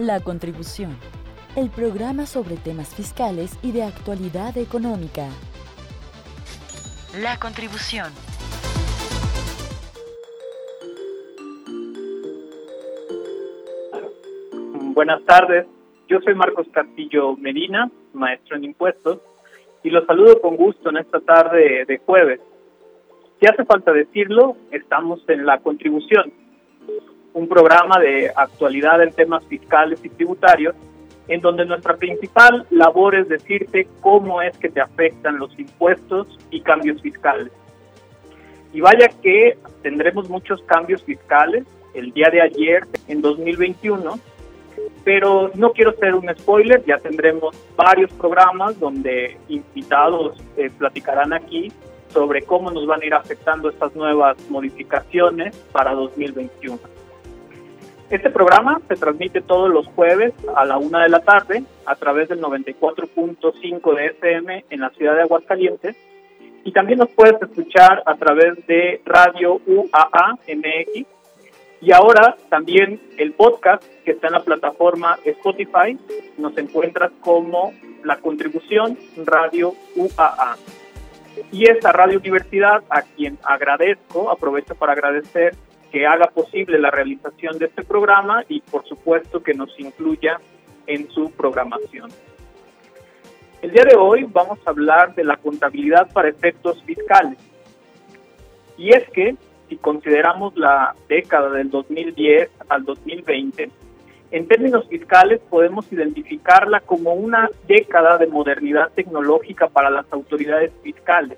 La Contribución, el programa sobre temas fiscales y de actualidad económica. La Contribución. Buenas tardes, yo soy Marcos Castillo Medina, maestro en impuestos, y los saludo con gusto en esta tarde de jueves. Si hace falta decirlo, estamos en La Contribución, un programa de actualidad en temas fiscales y tributarios, en donde nuestra principal labor es decirte cómo es que te afectan los impuestos y cambios fiscales. Y vaya que tendremos muchos cambios fiscales el día de ayer, en 2021, pero no quiero ser un spoiler, ya tendremos varios programas donde invitados eh, platicarán aquí sobre cómo nos van a ir afectando estas nuevas modificaciones para 2021. Este programa se transmite todos los jueves a la una de la tarde a través del 94.5 de FM en la ciudad de Aguascalientes. Y también nos puedes escuchar a través de Radio UAA MX y ahora también el podcast que está en la plataforma Spotify. Nos encuentras como la contribución Radio UAA. Y esta Radio Universidad, a quien agradezco, aprovecho para agradecer que haga posible la realización de este programa y por supuesto que nos incluya en su programación. El día de hoy vamos a hablar de la contabilidad para efectos fiscales. Y es que si consideramos la década del 2010 al 2020, en términos fiscales podemos identificarla como una década de modernidad tecnológica para las autoridades fiscales,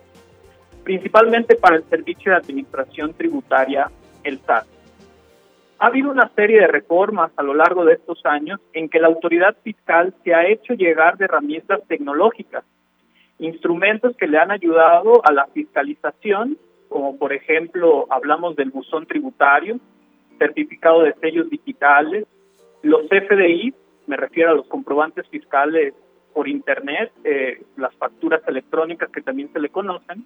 principalmente para el Servicio de Administración Tributaria el SAT. Ha habido una serie de reformas a lo largo de estos años en que la autoridad fiscal se ha hecho llegar de herramientas tecnológicas, instrumentos que le han ayudado a la fiscalización, como por ejemplo hablamos del buzón tributario, certificado de sellos digitales, los FDI, me refiero a los comprobantes fiscales por Internet, eh, las facturas electrónicas que también se le conocen,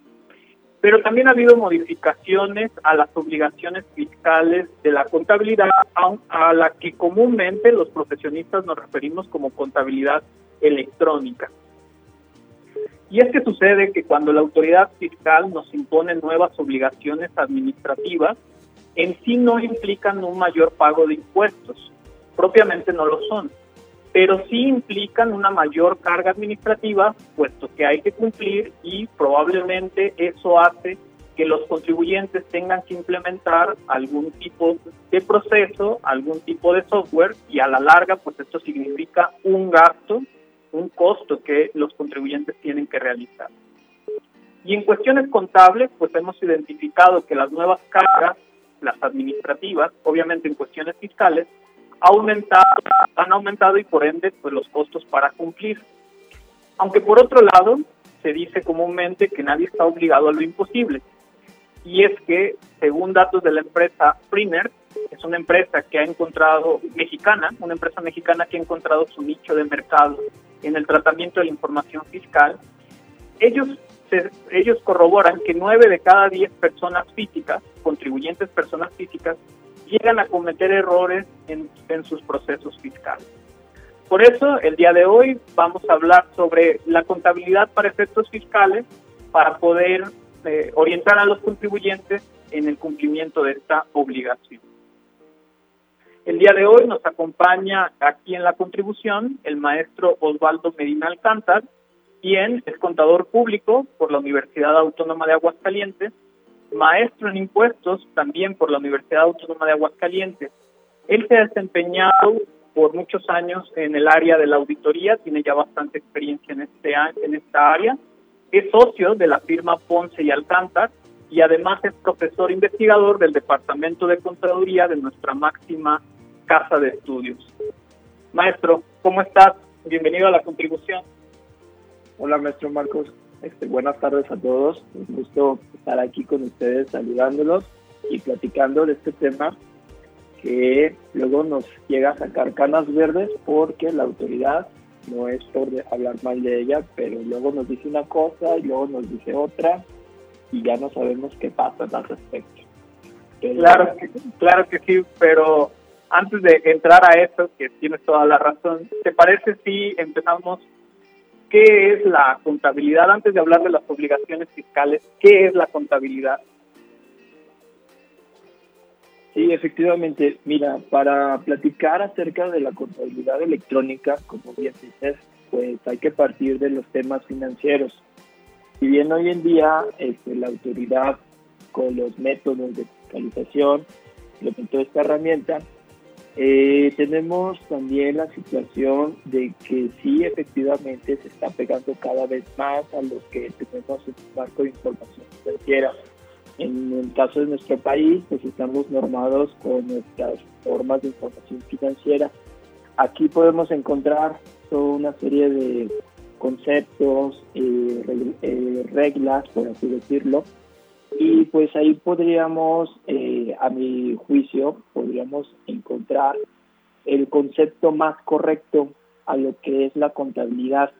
pero también ha habido modificaciones a las obligaciones fiscales de la contabilidad, a la que comúnmente los profesionistas nos referimos como contabilidad electrónica. Y es que sucede que cuando la autoridad fiscal nos impone nuevas obligaciones administrativas, en sí no implican un mayor pago de impuestos, propiamente no lo son pero sí implican una mayor carga administrativa, puesto que hay que cumplir y probablemente eso hace que los contribuyentes tengan que implementar algún tipo de proceso, algún tipo de software y a la larga pues esto significa un gasto, un costo que los contribuyentes tienen que realizar. Y en cuestiones contables pues hemos identificado que las nuevas cargas, las administrativas, obviamente en cuestiones fiscales, aumentado, han aumentado y por ende pues los costos para cumplir. Aunque por otro lado se dice comúnmente que nadie está obligado a lo imposible. Y es que, según datos de la empresa Primer, es una empresa que ha encontrado, mexicana, una empresa mexicana que ha encontrado su nicho de mercado en el tratamiento de la información fiscal, ellos, ellos corroboran que nueve de cada diez personas físicas, contribuyentes personas físicas, llegan a cometer errores en, sus procesos fiscales. Por eso, el día de hoy vamos a hablar sobre la contabilidad para efectos fiscales para poder eh, orientar a los contribuyentes en el cumplimiento de esta obligación. El día de hoy nos acompaña aquí en la contribución el maestro Osvaldo Medina Alcántar, quien es contador público por la Universidad Autónoma de Aguascalientes maestro en impuestos también por la Universidad Autónoma de Aguascalientes. Él se ha desempeñado por muchos años en el área de la auditoría, tiene ya bastante experiencia en, este, en esta área, es socio de la firma Ponce y Alcántar y además es profesor investigador del Departamento de Contaduría de nuestra máxima casa de estudios. Maestro, ¿cómo estás? Bienvenido a la contribución. Hola, maestro Marcos. Este, buenas tardes a todos. Un gusto estar aquí con ustedes saludándolos y platicando de este tema que luego nos llega a sacar canas verdes porque la autoridad no es por hablar mal de ella, pero luego nos dice una cosa y luego nos dice otra y ya no sabemos qué pasa al respecto. claro, que, claro que sí, pero antes de entrar a eso, que tienes toda la razón, ¿te parece si empezamos qué es la contabilidad? Antes de hablar de las obligaciones fiscales, ¿qué es la contabilidad? Sí, efectivamente. Mira, para platicar acerca de la contabilidad electrónica, como bien dices, pues hay que partir de los temas financieros. Si bien hoy en día este, la autoridad con los métodos de fiscalización implementó esta herramienta, eh, tenemos también la situación de que sí, efectivamente, se está pegando cada vez más a lo que tenemos en el marco de información financiera. En el caso de nuestro país, pues estamos normados con nuestras formas de información financiera. Aquí podemos encontrar toda una serie de conceptos, eh, eh, reglas, por así decirlo, y pues ahí podríamos, eh, a mi juicio, podríamos encontrar el concepto más correcto a lo que es la contabilidad.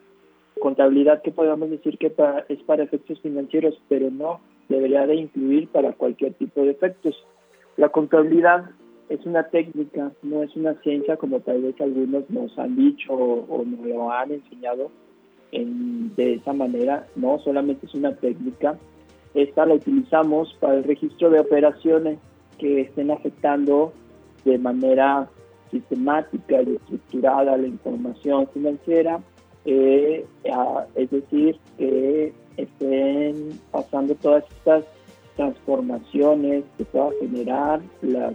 Contabilidad que podemos decir que es para efectos financieros, pero no, debería de incluir para cualquier tipo de efectos. La contabilidad es una técnica, no es una ciencia como tal vez algunos nos han dicho o, nos lo han enseñado de esa manera, no, solamente es una técnica esta la utilizamos para el registro de operaciones que estén afectando de manera sistemática y estructurada la información financiera, eh, es decir, que estén pasando todas estas transformaciones que pueda generar las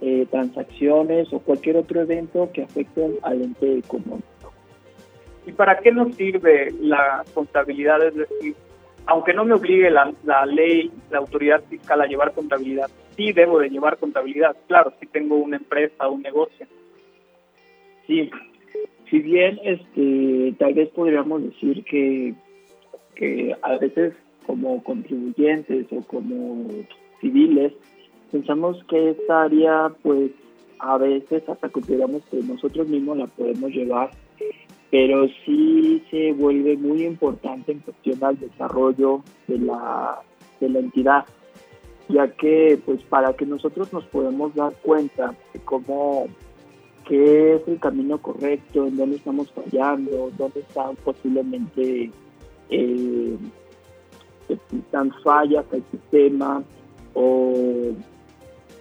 eh, transacciones o cualquier otro evento que afecten al ente económico. ¿Y para qué nos sirve la contabilidad? Es decir, aunque no me obligue la, la ley, la autoridad fiscal a llevar contabilidad, sí debo de llevar contabilidad, claro, si tengo una empresa un negocio. Sí, si bien este, tal vez podríamos decir que, que a veces como contribuyentes o como civiles, pensamos que esta área pues a veces hasta consideramos que nosotros mismos la podemos llevar pero sí se vuelve muy importante en cuestión al desarrollo de la, de la entidad, ya que pues para que nosotros nos podamos dar cuenta de cómo qué es el camino correcto, en dónde estamos fallando, dónde están posiblemente eh, están fallas al sistema o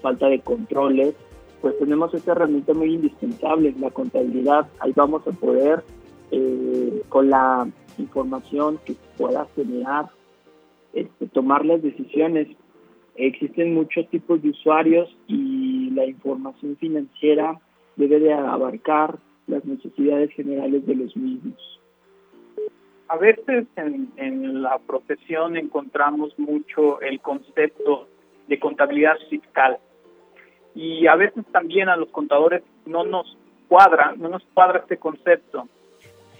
falta de controles, pues tenemos esta herramienta muy indispensable, la contabilidad. Ahí vamos a poder eh, con la información que pueda generar, este, tomar las decisiones. Existen muchos tipos de usuarios y la información financiera debe de abarcar las necesidades generales de los mismos. A veces en, en la profesión encontramos mucho el concepto de contabilidad fiscal y a veces también a los contadores no nos cuadra, no nos cuadra este concepto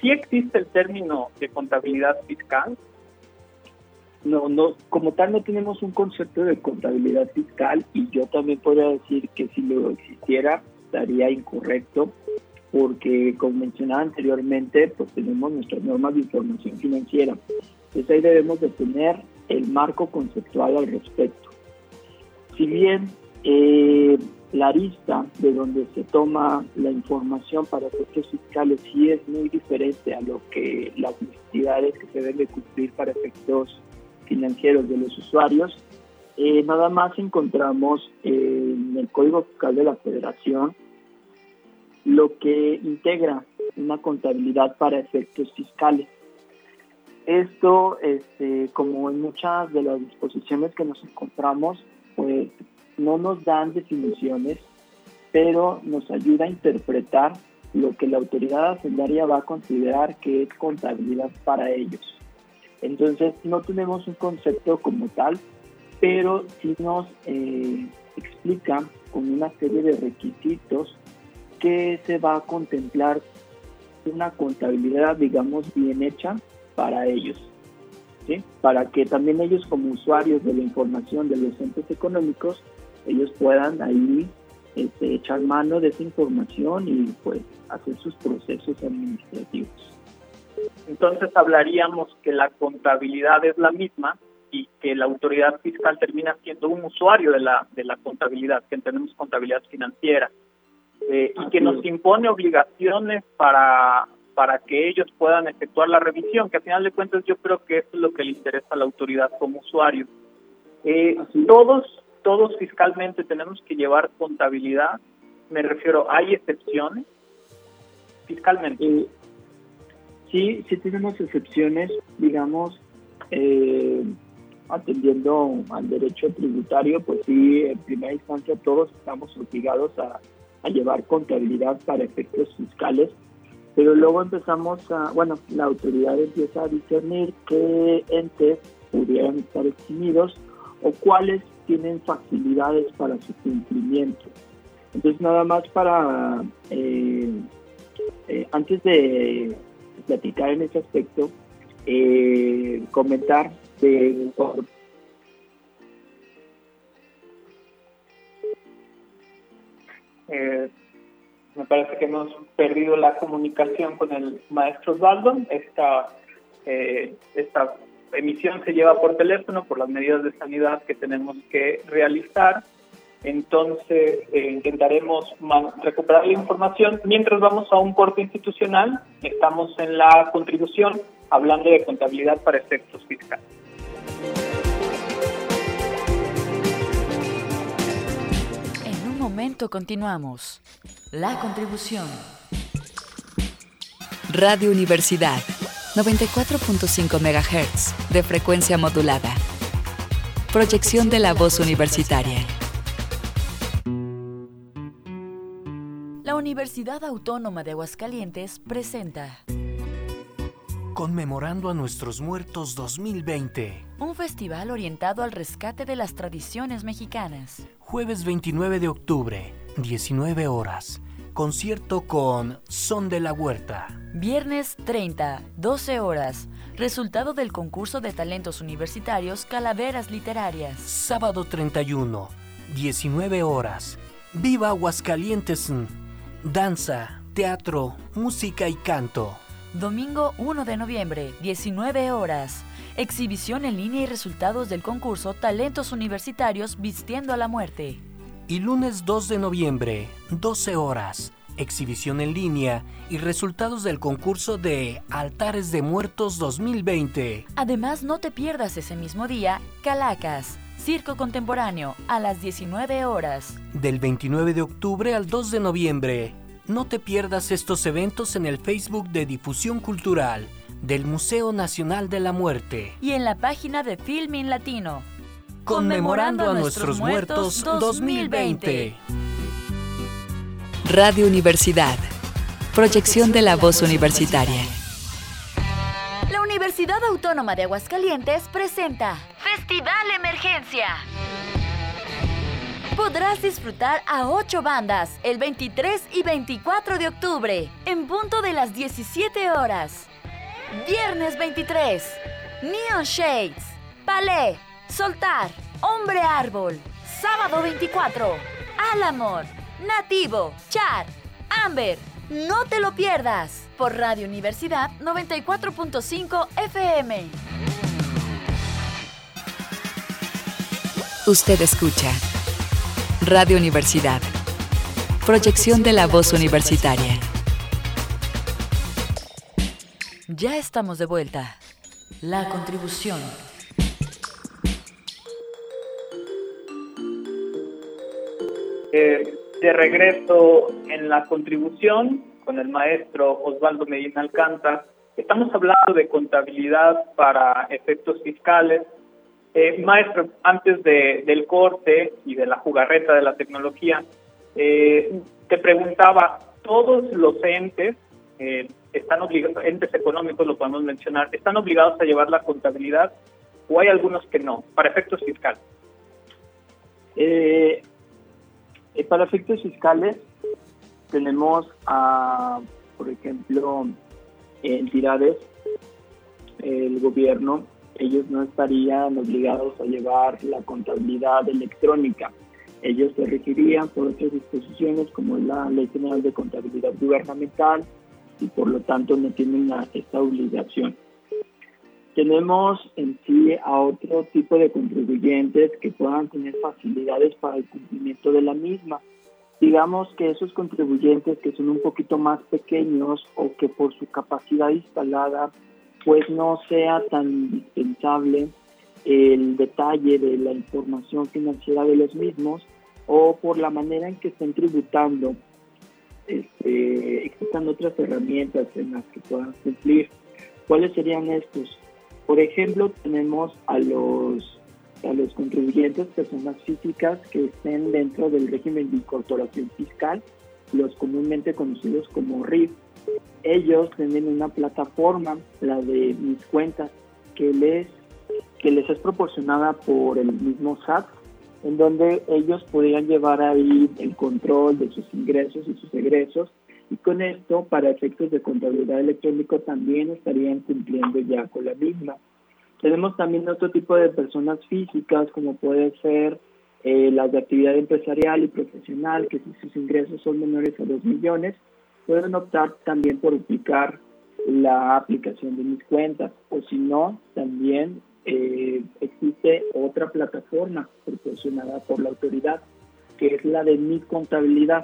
¿sí existe el término de contabilidad fiscal? No, no, como tal no tenemos un concepto de contabilidad fiscal y yo también podría decir que si lo existiera estaría incorrecto porque como mencionaba anteriormente pues tenemos nuestras normas de información financiera. Entonces ahí debemos de tener el marco conceptual al respecto. Si bien eh, la arista de donde se toma la información para efectos fiscales sí es muy diferente a lo que las necesidades que se deben cumplir para efectos financieros de los usuarios. Eh, nada más encontramos en el Código Fiscal de la Federación lo que integra una contabilidad para efectos fiscales. Esto, este, como en muchas de las disposiciones que nos encontramos, pues no nos dan definiciones, pero nos ayuda a interpretar lo que la autoridad hacendaria va a considerar que es contabilidad para ellos. Entonces, no tenemos un concepto como tal, pero sí nos eh, explica con una serie de requisitos que se va a contemplar una contabilidad, digamos, bien hecha para ellos. ¿sí? Para que también ellos como usuarios de la información de los entes económicos ellos puedan ahí este, echar mano de esa información y pues hacer sus procesos administrativos. Entonces hablaríamos que la contabilidad es la misma y que la autoridad fiscal termina siendo un usuario de la, de la contabilidad, que entendemos contabilidad financiera. eh, y que nos impone obligaciones para, para que ellos puedan efectuar la revisión, que al final de cuentas yo creo que eso es lo que le interesa a la autoridad como usuario. Eh, todos, todos fiscalmente tenemos que llevar contabilidad, me refiero, ¿hay excepciones fiscalmente? Eh, sí, sí tenemos excepciones, digamos, eh, atendiendo al derecho tributario, pues sí, en primera instancia todos estamos obligados a, llevar contabilidad para efectos fiscales, pero luego empezamos a, bueno, la autoridad empieza a discernir qué entes pudieran estar eximidos o cuáles tienen facilidades para su cumplimiento. Entonces, nada más para, eh, eh, antes de platicar en ese aspecto, eh, comentar de eh, me parece que hemos perdido la comunicación con el maestro Osvaldo. Esta, eh, esta emisión se lleva por teléfono por las medidas de sanidad que tenemos que realizar. Entonces eh, intentaremos recuperar la información. Mientras vamos a un corte institucional, estamos en la contribución hablando de contabilidad para efectos fiscales. En un momento continuamos. La contribución. Radio Universidad, 94.5 MHz, de frecuencia modulada. Proyección de la voz universitaria. Universidad Autónoma de Aguascalientes presenta Conmemorando a nuestros muertos 2020. Un festival orientado al rescate de las tradiciones mexicanas. Jueves 29 de octubre, 19 horas. Concierto con Son de la Huerta. Viernes 30, 12 horas. Resultado del concurso de talentos universitarios Calaveras Literarias. Sábado 31, 19 horas. Viva Aguascalientes. Danza, teatro, música y canto. Domingo 1 de noviembre, 19 horas. Exhibición en línea y resultados del concurso Talentos Universitarios Vistiendo a la Muerte. Y lunes 2 de noviembre, 12 horas. Exhibición en línea y resultados del concurso de Altares de Muertos 2020. Además, no te pierdas ese mismo día Calacas, Circo Contemporáneo, a las 19 horas. Del 29 de octubre al 2 de noviembre, no te pierdas estos eventos en el Facebook de Difusión Cultural del Museo Nacional de la Muerte. Y en la página de Filming Latino. Conmemorando a nuestros muertos 2020. Radio Universidad. Proyección de la voz universitaria. La Universidad Autónoma de Aguascalientes presenta Festival Emergencia podrás disfrutar a ocho bandas el 23 y 24 de octubre, en punto de las 17 horas. Viernes 23, Neon Shades, Palais, Soltar, Hombre Árbol. Sábado 24, Alamor, Nativo, Char, Amber. No te lo pierdas por Radio Universidad 94.5 FM. Usted escucha Radio Universidad. Proyección de la voz universitaria. Ya estamos de vuelta. La contribución. Eh, de regreso en la contribución con el maestro Osvaldo Medina Alcántara. Estamos hablando de contabilidad para efectos fiscales eh, maestro, antes de, del corte y de la jugarreta de la tecnología, eh, te preguntaba, ¿todos los entes eh, están obligados, entes económicos lo podemos mencionar, están obligados a llevar la contabilidad o hay algunos que no, para efectos fiscales? para efectos fiscales tenemos a, por ejemplo, entidades, el gobierno ellos no estarían obligados a llevar la contabilidad electrónica. Ellos se regirían por otras disposiciones como la Ley General de Contabilidad Gubernamental y por lo tanto no tienen esta obligación. Tenemos en sí a otro tipo de contribuyentes que puedan tener facilidades para el cumplimiento de la misma. digamos que esos contribuyentes que son un poquito más pequeños o que por su capacidad instalada pues no sea tan indispensable el detalle de la información financiera de los mismos o por la manera en que estén tributando, este, existan otras herramientas en las que puedan cumplir. ¿Cuáles serían estos? Por ejemplo, tenemos a los, a los contribuyentes, personas físicas que estén dentro del régimen de incorporación fiscal, los comúnmente conocidos como RIF. Ellos tienen una plataforma, la de mis cuentas, que les que les es proporcionada por el mismo SAT, en donde ellos podrían llevar ahí el control de sus ingresos y sus egresos, y con esto, para efectos de contabilidad electrónico, también estarían cumpliendo ya con la misma. Tenemos también otro tipo de personas físicas, como puede ser eh, las de actividad empresarial y profesional, que si sus ingresos son menores a 2 millones, pueden optar también por aplicar la aplicación de mis cuentas, o si no, también eh, existe otra plataforma proporcionada por la autoridad, que es la de mi contabilidad,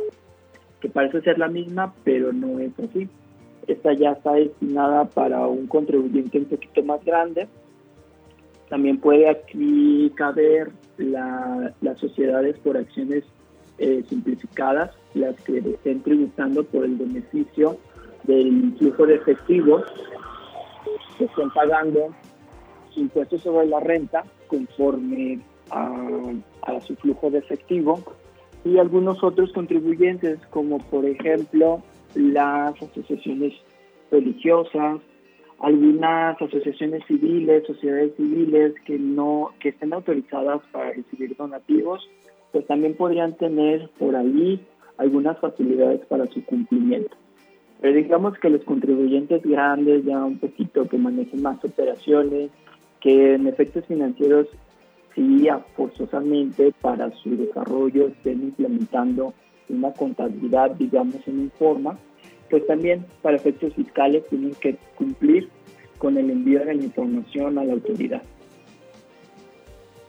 que parece ser la misma, pero no es así. Esta ya está destinada para un contribuyente un poquito más grande. También puede aquí caber la, las sociedades por acciones eh, simplificadas, las que estén tributando por el beneficio del flujo de efectivo que estén pagando impuestos sobre la renta conforme a, su flujo de efectivo. Y algunos otros contribuyentes como por ejemplo las asociaciones religiosas, algunas asociaciones civiles, sociedades civiles que no que estén autorizadas para recibir donativos, pues también podrían tener por ahí algunas facilidades para su cumplimiento. Pero digamos que los contribuyentes grandes, ya un poquito que manejen más operaciones, que en efectos financieros sí forzosamente para su desarrollo estén implementando una contabilidad, digamos, en forma, pues también para efectos fiscales tienen que cumplir con el envío de la información a la autoridad.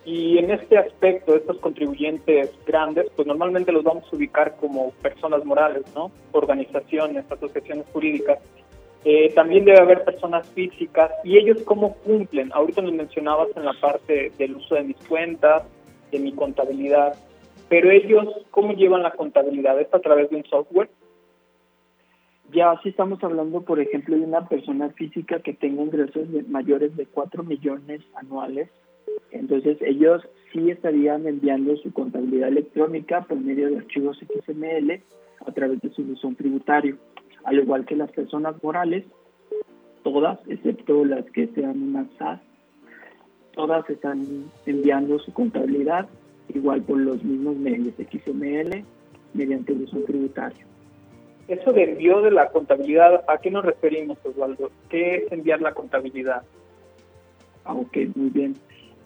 Y en este aspecto, estos contribuyentes grandes, pues normalmente los vamos a ubicar como personas morales, ¿no? Organizaciones, asociaciones jurídicas. Eh, también debe haber personas físicas y ellos cómo cumplen. Ahorita nos mencionabas en la parte del uso de mis cuentas, de mi contabilidad, pero ellos cómo llevan la contabilidad, ¿es a través de un software? Ya si estamos hablando, por ejemplo, de una persona física que tenga ingresos mayores de 4 millones anuales, entonces ellos sí estarían enviando su contabilidad electrónica por medio de archivos XML a través de su buzón tributario al igual que las personas morales, todas, excepto las que sean una SAS, todas están enviando su contabilidad igual por los mismos medios XML mediante el uso tributario. Eso de envío de la contabilidad, ¿a qué nos referimos, Osvaldo? ¿Qué es enviar la contabilidad? Ah, ok, muy bien.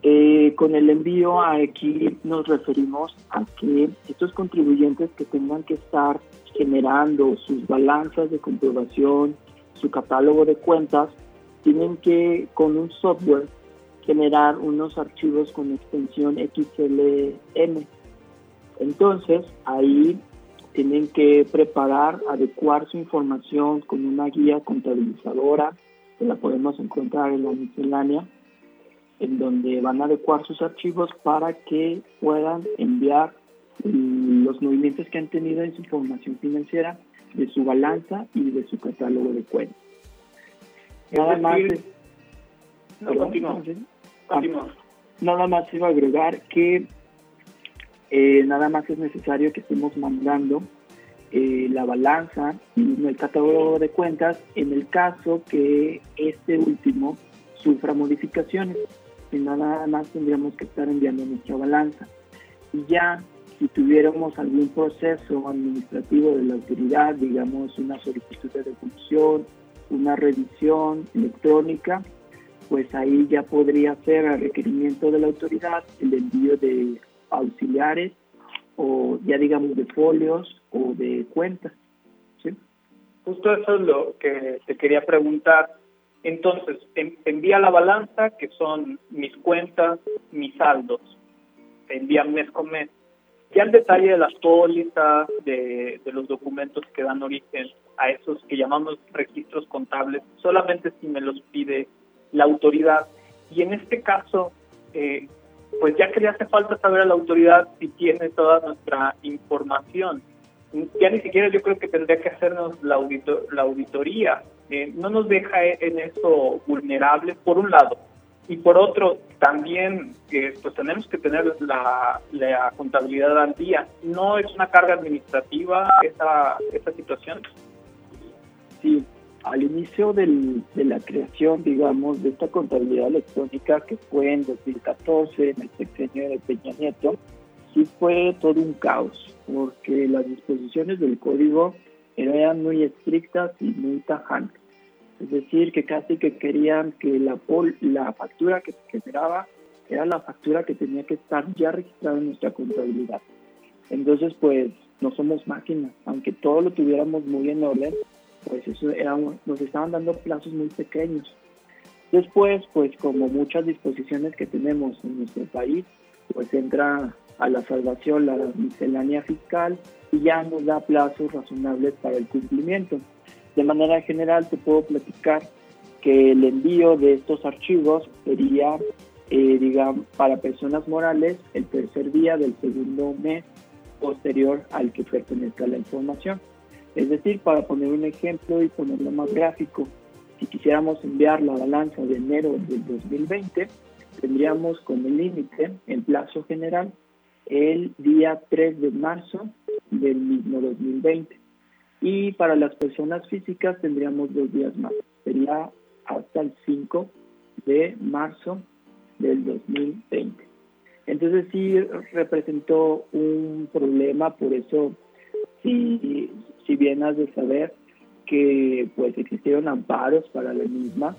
Eh, con el envío aquí nos referimos a que estos contribuyentes que tengan que estar generando sus balanzas de comprobación, su catálogo de cuentas, tienen que con un software generar unos archivos con extensión XLM. Entonces, ahí tienen que preparar, adecuar su información con una guía contabilizadora, que la podemos encontrar en la miscelánea, en donde van a adecuar sus archivos para que puedan enviar los movimientos que han tenido en su formación financiera, de su balanza y de su catálogo de cuentas. Nada más. nada más iba a agregar que eh, nada más es necesario que estemos mandando eh, la balanza y el catálogo de cuentas en el caso que este último sufra modificaciones. Y nada más tendríamos que estar enviando nuestra balanza. Y ya si tuviéramos algún proceso administrativo de la autoridad, digamos una solicitud de devolución, una revisión electrónica, pues ahí ya podría ser a requerimiento de la autoridad el envío de auxiliares o ya digamos de folios o de cuentas. ¿sí? Justo eso es lo que te quería preguntar. Entonces, envía la balanza, que son mis cuentas, mis saldos. envía mes con mes Ya el detalle de las pólizas, de, de los documentos que dan origen a esos que llamamos registros contables, solamente si me los pide la autoridad. Y en este caso, eh, pues ya que le hace falta saber a la autoridad si tiene toda nuestra información. Ya ni siquiera yo creo que tendría que hacernos la, la auditoría. Eh, no nos deja en eso vulnerable, por un lado. Y por otro, también eh, pues tenemos que tener la, la, contabilidad al día. No es una carga administrativa esa, esa situación. Sí, al inicio del, de la creación, digamos, de esta contabilidad electrónica que fue en 2014, en el sexenio de Peña Nieto, sí fue todo un caos, porque las disposiciones del código eran muy estrictas y muy tajantes. Es decir, que casi que querían que la, la factura que se generaba era la factura que tenía que estar ya registrada en nuestra contabilidad. Entonces, pues, no somos máquinas, aunque todo lo tuviéramos muy en orden, pues eso era, nos estaban dando plazos muy pequeños. Después, pues como muchas disposiciones que tenemos en nuestro país, pues entra a la salvación la miscelánea fiscal y ya nos da plazos razonables para el cumplimiento. De manera general, te puedo platicar que el envío de estos archivos sería, eh, digamos, para personas morales el tercer día del segundo mes posterior al que pertenezca la información. Es decir, para poner un ejemplo y ponerlo más gráfico, si quisiéramos enviar la balanza de enero del 2020, tendríamos como límite, en plazo general, el día 3 de marzo del mismo 2020. Y para las personas físicas tendríamos dos días más, sería hasta el 5 de marzo del 2020. Entonces sí representó un problema, por eso sí si bien has de saber que pues existieron amparos para la misma,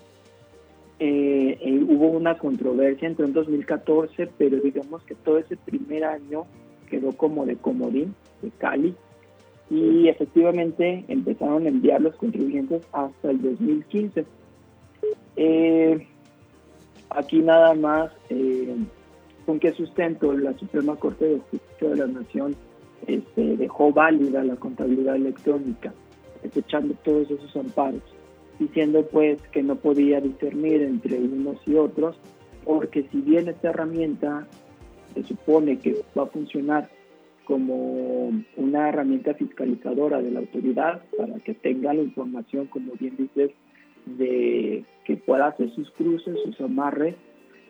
eh, eh, hubo una controversia entre en 2014, pero digamos que todo ese primer año quedó como de comodín, de Cali, y efectivamente empezaron a enviar los contribuyentes hasta el 2015. Eh, aquí nada más, ¿con qué sustento la Suprema Corte de Justicia de la Nación este, dejó válida la contabilidad electrónica, desechando todos esos amparos, diciendo pues que no podía discernir entre unos y otros, porque si bien esta herramienta se supone que va a funcionar como una herramienta fiscalizadora de la autoridad para que tenga la información, como bien dices, de que pueda hacer sus cruces, sus amarres.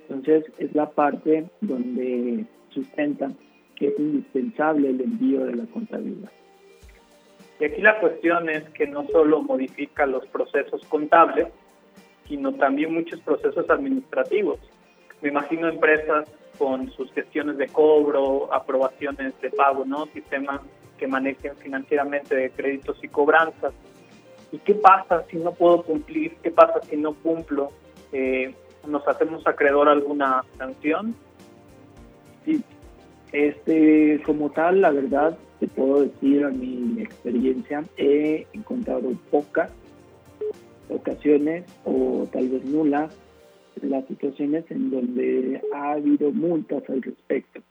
Entonces es la parte donde sustentan que es indispensable el envío de la contabilidad. Y aquí la cuestión es que no solo modifica los procesos contables, sino también muchos procesos administrativos. Me imagino empresas con sus gestiones de cobro, aprobaciones de pago, ¿no? Sistemas que manejen financieramente de créditos y cobranzas. ¿Y qué pasa si no puedo cumplir? ¿Qué pasa si no cumplo? Eh, ¿Nos hacemos acreedor a alguna sanción? Sí, este, como tal, la verdad, te puedo decir a mi experiencia, he encontrado pocas ocasiones o tal vez nulas las situaciones en donde ha habido multas al respecto.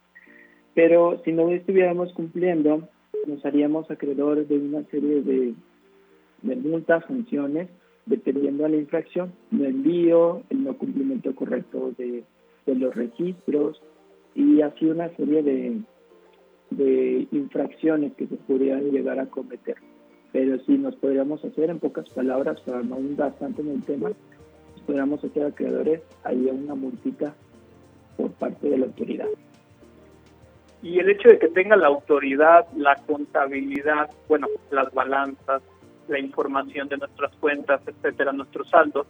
Pero si no estuviéramos cumpliendo, nos haríamos acreedores de una serie de, de multas, sanciones, dependiendo de la infracción, no envío, el no cumplimiento correcto de, de los registros, y así una serie de, de infracciones que se podrían llegar a cometer. Pero si nos podríamos hacer, en pocas palabras, para no tanto en el tema, nos podríamos hacer acreedores ahí una multita por parte de la autoridad. Y el hecho de que tenga la autoridad, la contabilidad, bueno, las balanzas, la información de nuestras cuentas, etcétera, nuestros saldos,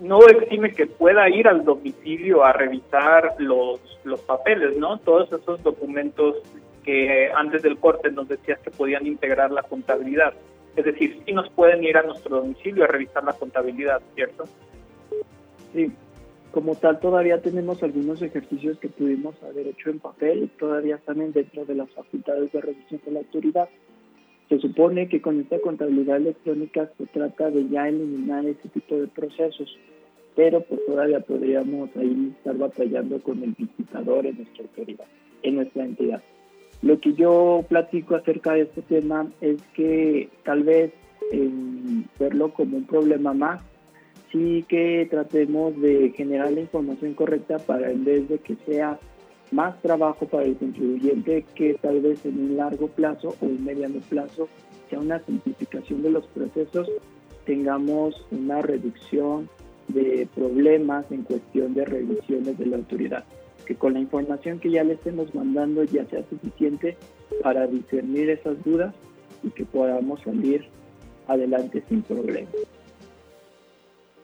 no exime que pueda ir al domicilio a revisar los, los papeles, ¿no? Todos esos documentos que antes del corte nos decías que podían integrar la contabilidad. Es decir, sí nos pueden ir a nuestro domicilio a revisar la contabilidad, ¿cierto? Sí, como tal todavía tenemos algunos ejercicios que pudimos haber hecho en papel y todavía están dentro de las facultades de revisión de la autoridad. Se supone que con esta contabilidad electrónica se trata de ya eliminar ese tipo de procesos, pero pues todavía podríamos ahí estar batallando con el visitador en nuestra autoridad, en nuestra entidad. Lo que yo platico acerca de este tema es que tal vez en verlo como un problema más, sí que tratemos de generar la información correcta para en vez de que sea más trabajo para el contribuyente que tal vez en un largo plazo o un mediano plazo sea una simplificación de los procesos, tengamos una reducción de problemas en cuestión de revisiones de la autoridad. Que con la información que ya le estemos mandando ya sea suficiente para discernir esas dudas y que podamos salir adelante sin problemas.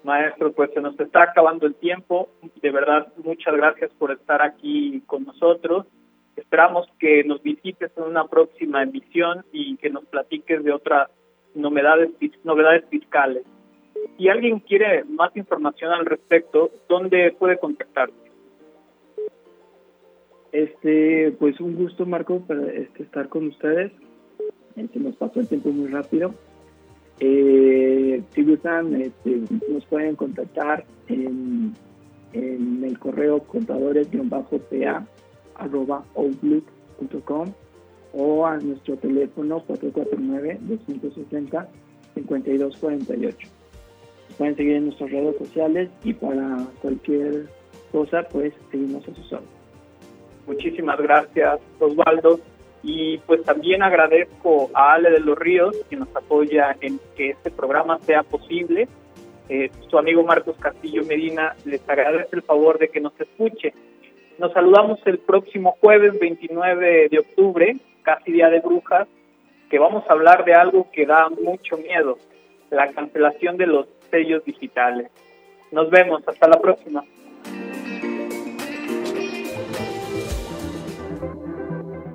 Maestro, pues se nos está acabando el tiempo. De verdad, muchas gracias por estar aquí con nosotros. Esperamos que nos visites en una próxima emisión y que nos platiques de otras novedades, novedades fiscales. Si alguien quiere más información al respecto, ¿dónde puede contactarte? Este, pues un gusto, Marco, para este, estar con ustedes. Se nos pasó el tiempo muy rápido. Eh, si gustan, este, nos pueden contactar en, el correo contadores-pa arroba o a nuestro teléfono 449-260-5248. Pueden seguir en nuestras redes sociales y para cualquier cosa, pues seguimos a sus órdenes. Muchísimas gracias, Osvaldo. Y pues también agradezco a Ale de los Ríos, que nos apoya en que este programa sea posible. Eh, su amigo Marcos Castillo Medina les agradece el favor de que nos escuche. Nos saludamos el próximo jueves 29 de octubre, casi Día de Brujas, que vamos a hablar de algo que da mucho miedo, la cancelación de los sellos digitales. Nos vemos, hasta la próxima.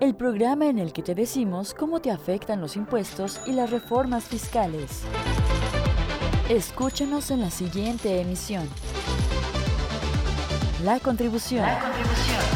El programa en el que te decimos cómo te afectan los impuestos y las reformas fiscales. Escúchanos en la siguiente emisión. La contribución. La contribución.